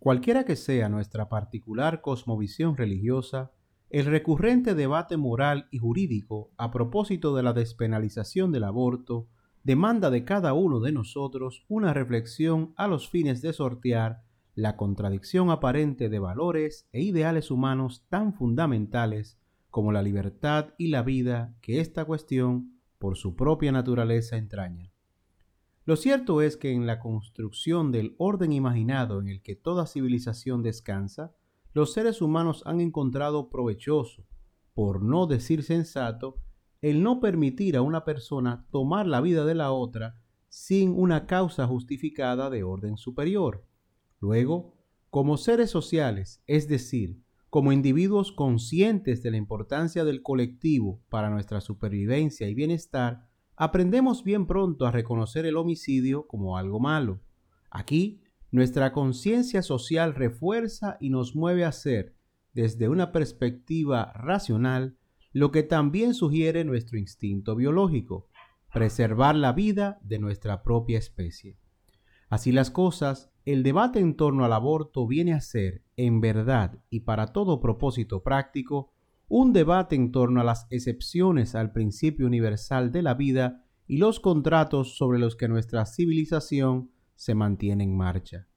Cualquiera que sea nuestra particular cosmovisión religiosa, el recurrente debate moral y jurídico a propósito de la despenalización del aborto demanda de cada uno de nosotros una reflexión a los fines de sortear la contradicción aparente de valores e ideales humanos tan fundamentales como la libertad y la vida que esta cuestión por su propia naturaleza entraña. Lo cierto es que en la construcción del orden imaginado en el que toda civilización descansa, los seres humanos han encontrado provechoso, por no decir sensato, el no permitir a una persona tomar la vida de la otra sin una causa justificada de orden superior. Luego, como seres sociales, es decir, como individuos conscientes de la importancia del colectivo para nuestra supervivencia y bienestar, aprendemos bien pronto a reconocer el homicidio como algo malo. Aquí, nuestra conciencia social refuerza y nos mueve a hacer, desde una perspectiva racional, lo que también sugiere nuestro instinto biológico, preservar la vida de nuestra propia especie. Así las cosas, el debate en torno al aborto viene a ser, en verdad y para todo propósito práctico, un debate en torno a las excepciones al principio universal de la vida y los contratos sobre los que nuestra civilización se mantiene en marcha.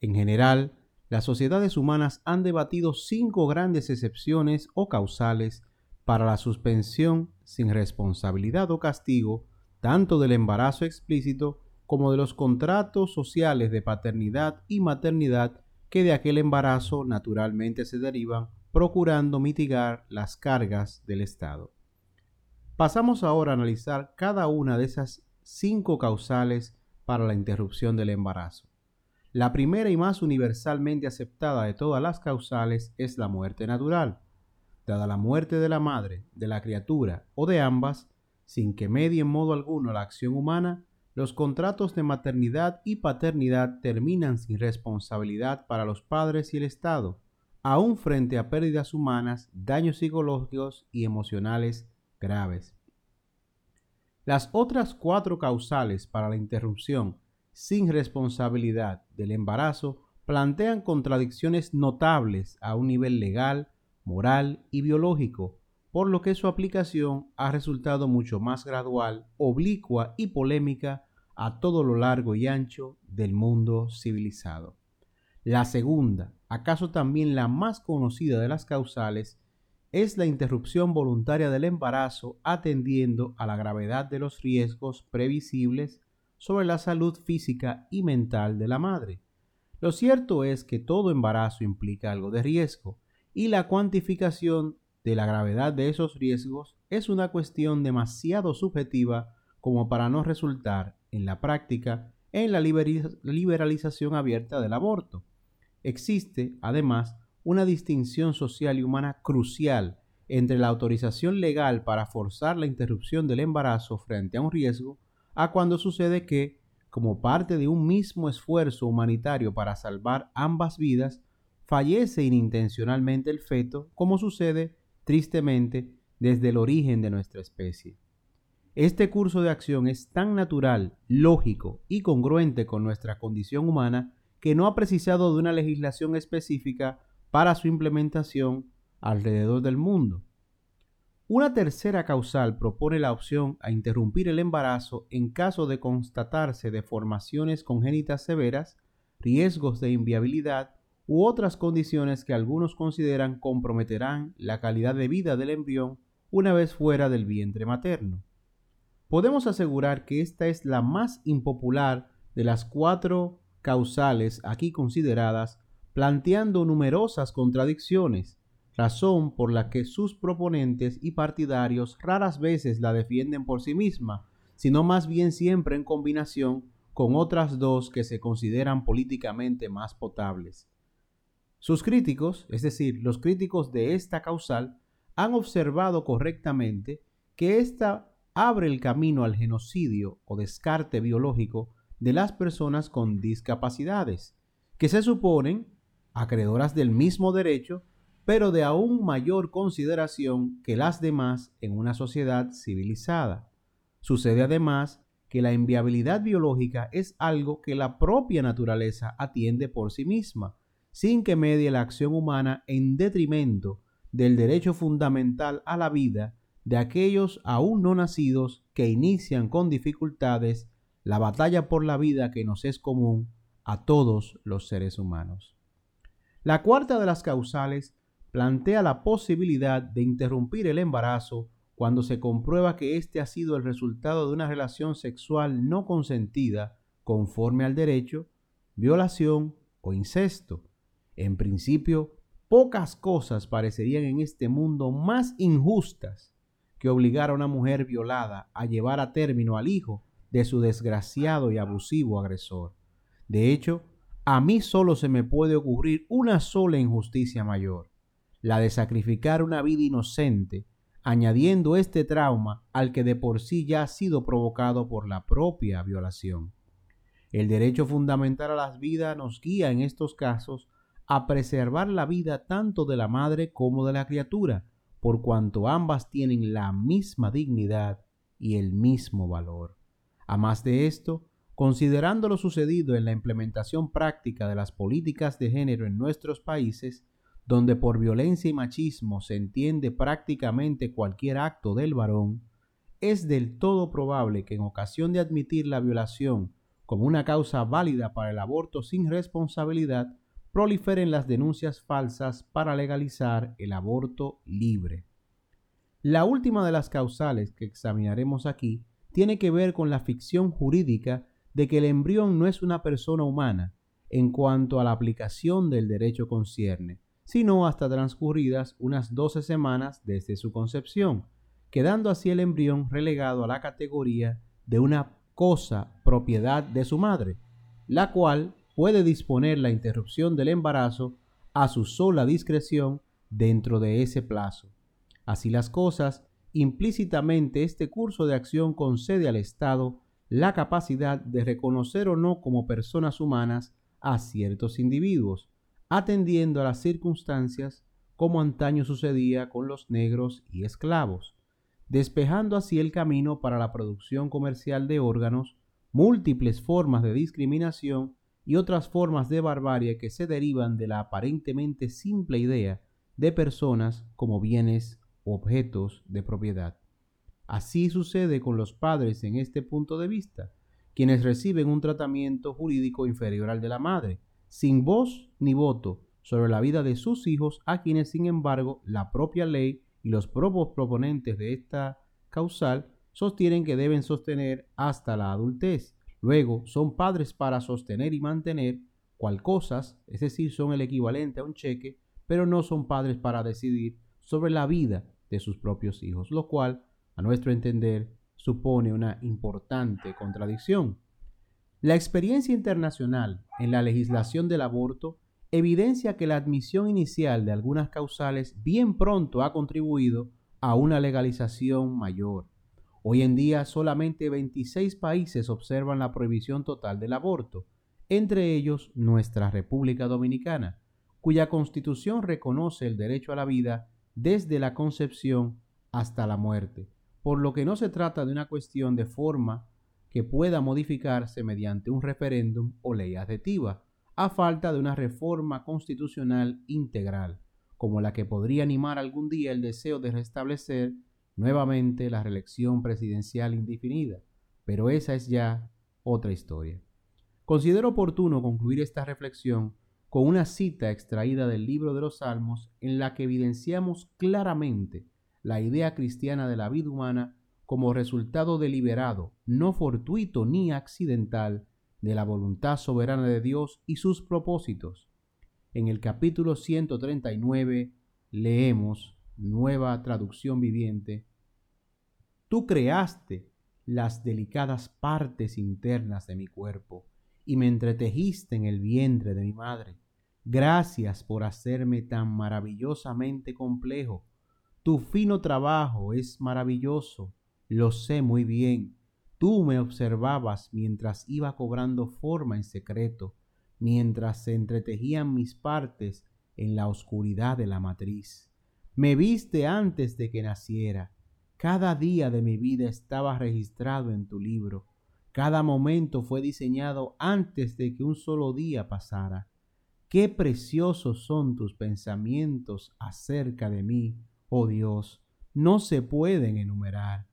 En general, las sociedades humanas han debatido cinco grandes excepciones o causales para la suspensión sin responsabilidad o castigo tanto del embarazo explícito como de los contratos sociales de paternidad y maternidad que de aquel embarazo naturalmente se derivan, procurando mitigar las cargas del Estado. Pasamos ahora a analizar cada una de esas cinco causales para la interrupción del embarazo. La primera y más universalmente aceptada de todas las causales es la muerte natural. Dada la muerte de la madre, de la criatura o de ambas, sin que medie en modo alguno la acción humana, los contratos de maternidad y paternidad terminan sin responsabilidad para los padres y el Estado, aún frente a pérdidas humanas, daños psicológicos y emocionales graves. Las otras cuatro causales para la interrupción sin responsabilidad del embarazo plantean contradicciones notables a un nivel legal, moral y biológico, por lo que su aplicación ha resultado mucho más gradual, oblicua y polémica a todo lo largo y ancho del mundo civilizado. La segunda, acaso también la más conocida de las causales, es la interrupción voluntaria del embarazo atendiendo a la gravedad de los riesgos previsibles sobre la salud física y mental de la madre. Lo cierto es que todo embarazo implica algo de riesgo y la cuantificación de la gravedad de esos riesgos es una cuestión demasiado subjetiva como para no resultar en la práctica en la liberalización abierta del aborto. Existe, además, una distinción social y humana crucial entre la autorización legal para forzar la interrupción del embarazo frente a un riesgo a cuando sucede que, como parte de un mismo esfuerzo humanitario para salvar ambas vidas, fallece inintencionalmente el feto, como sucede tristemente, desde el origen de nuestra especie. Este curso de acción es tan natural, lógico y congruente con nuestra condición humana que no ha precisado de una legislación específica para su implementación alrededor del mundo. Una tercera causal propone la opción a interrumpir el embarazo en caso de constatarse deformaciones congénitas severas, riesgos de inviabilidad u otras condiciones que algunos consideran comprometerán la calidad de vida del embrión una vez fuera del vientre materno. Podemos asegurar que esta es la más impopular de las cuatro causales aquí consideradas, planteando numerosas contradicciones, razón por la que sus proponentes y partidarios raras veces la defienden por sí misma, sino más bien siempre en combinación con otras dos que se consideran políticamente más potables. Sus críticos, es decir, los críticos de esta causal, han observado correctamente que ésta abre el camino al genocidio o descarte biológico de las personas con discapacidades, que se suponen acreedoras del mismo derecho, pero de aún mayor consideración que las demás en una sociedad civilizada. Sucede además que la inviabilidad biológica es algo que la propia naturaleza atiende por sí misma, sin que medie la acción humana en detrimento del derecho fundamental a la vida de aquellos aún no nacidos que inician con dificultades la batalla por la vida que nos es común a todos los seres humanos. La cuarta de las causales plantea la posibilidad de interrumpir el embarazo cuando se comprueba que éste ha sido el resultado de una relación sexual no consentida conforme al derecho, violación o incesto. En principio, pocas cosas parecerían en este mundo más injustas que obligar a una mujer violada a llevar a término al hijo de su desgraciado y abusivo agresor. De hecho, a mí solo se me puede ocurrir una sola injusticia mayor, la de sacrificar una vida inocente, añadiendo este trauma al que de por sí ya ha sido provocado por la propia violación. El derecho fundamental a las vidas nos guía en estos casos a preservar la vida tanto de la madre como de la criatura, por cuanto ambas tienen la misma dignidad y el mismo valor. A más de esto, considerando lo sucedido en la implementación práctica de las políticas de género en nuestros países, donde por violencia y machismo se entiende prácticamente cualquier acto del varón, es del todo probable que en ocasión de admitir la violación como una causa válida para el aborto sin responsabilidad, proliferen las denuncias falsas para legalizar el aborto libre. La última de las causales que examinaremos aquí tiene que ver con la ficción jurídica de que el embrión no es una persona humana en cuanto a la aplicación del derecho concierne, sino hasta transcurridas unas 12 semanas desde su concepción, quedando así el embrión relegado a la categoría de una cosa propiedad de su madre, la cual puede disponer la interrupción del embarazo a su sola discreción dentro de ese plazo. Así las cosas, implícitamente este curso de acción concede al Estado la capacidad de reconocer o no como personas humanas a ciertos individuos, atendiendo a las circunstancias como antaño sucedía con los negros y esclavos, despejando así el camino para la producción comercial de órganos, múltiples formas de discriminación y otras formas de barbarie que se derivan de la aparentemente simple idea de personas como bienes objetos de propiedad. Así sucede con los padres en este punto de vista, quienes reciben un tratamiento jurídico inferior al de la madre, sin voz ni voto sobre la vida de sus hijos, a quienes, sin embargo, la propia ley y los propios proponentes de esta causal sostienen que deben sostener hasta la adultez. Luego, son padres para sostener y mantener cual cosas, es decir, son el equivalente a un cheque, pero no son padres para decidir sobre la vida de sus propios hijos, lo cual, a nuestro entender, supone una importante contradicción. La experiencia internacional en la legislación del aborto evidencia que la admisión inicial de algunas causales bien pronto ha contribuido a una legalización mayor. Hoy en día solamente 26 países observan la prohibición total del aborto, entre ellos nuestra República Dominicana, cuya constitución reconoce el derecho a la vida desde la concepción hasta la muerte, por lo que no se trata de una cuestión de forma que pueda modificarse mediante un referéndum o ley adjetiva, a falta de una reforma constitucional integral, como la que podría animar algún día el deseo de restablecer nuevamente la reelección presidencial indefinida, pero esa es ya otra historia. Considero oportuno concluir esta reflexión con una cita extraída del libro de los Salmos en la que evidenciamos claramente la idea cristiana de la vida humana como resultado deliberado, no fortuito ni accidental, de la voluntad soberana de Dios y sus propósitos. En el capítulo 139 leemos, nueva traducción viviente, Tú creaste las delicadas partes internas de mi cuerpo y me entretejiste en el vientre de mi madre. Gracias por hacerme tan maravillosamente complejo. Tu fino trabajo es maravilloso, lo sé muy bien Tú me observabas mientras iba cobrando forma en secreto, mientras se entretejían mis partes en la oscuridad de la matriz. Me viste antes de que naciera. Cada día de mi vida estaba registrado en tu libro. Cada momento fue diseñado antes de que un solo día pasara. Qué preciosos son tus pensamientos acerca de mí, oh Dios, no se pueden enumerar.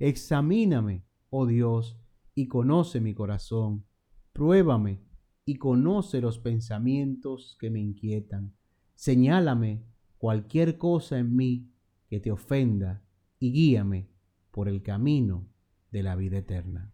Examíname, oh Dios, y conoce mi corazón. Pruébame y conoce los pensamientos que me inquietan. Señálame cualquier cosa en mí que te ofenda y guíame por el camino de la vida eterna.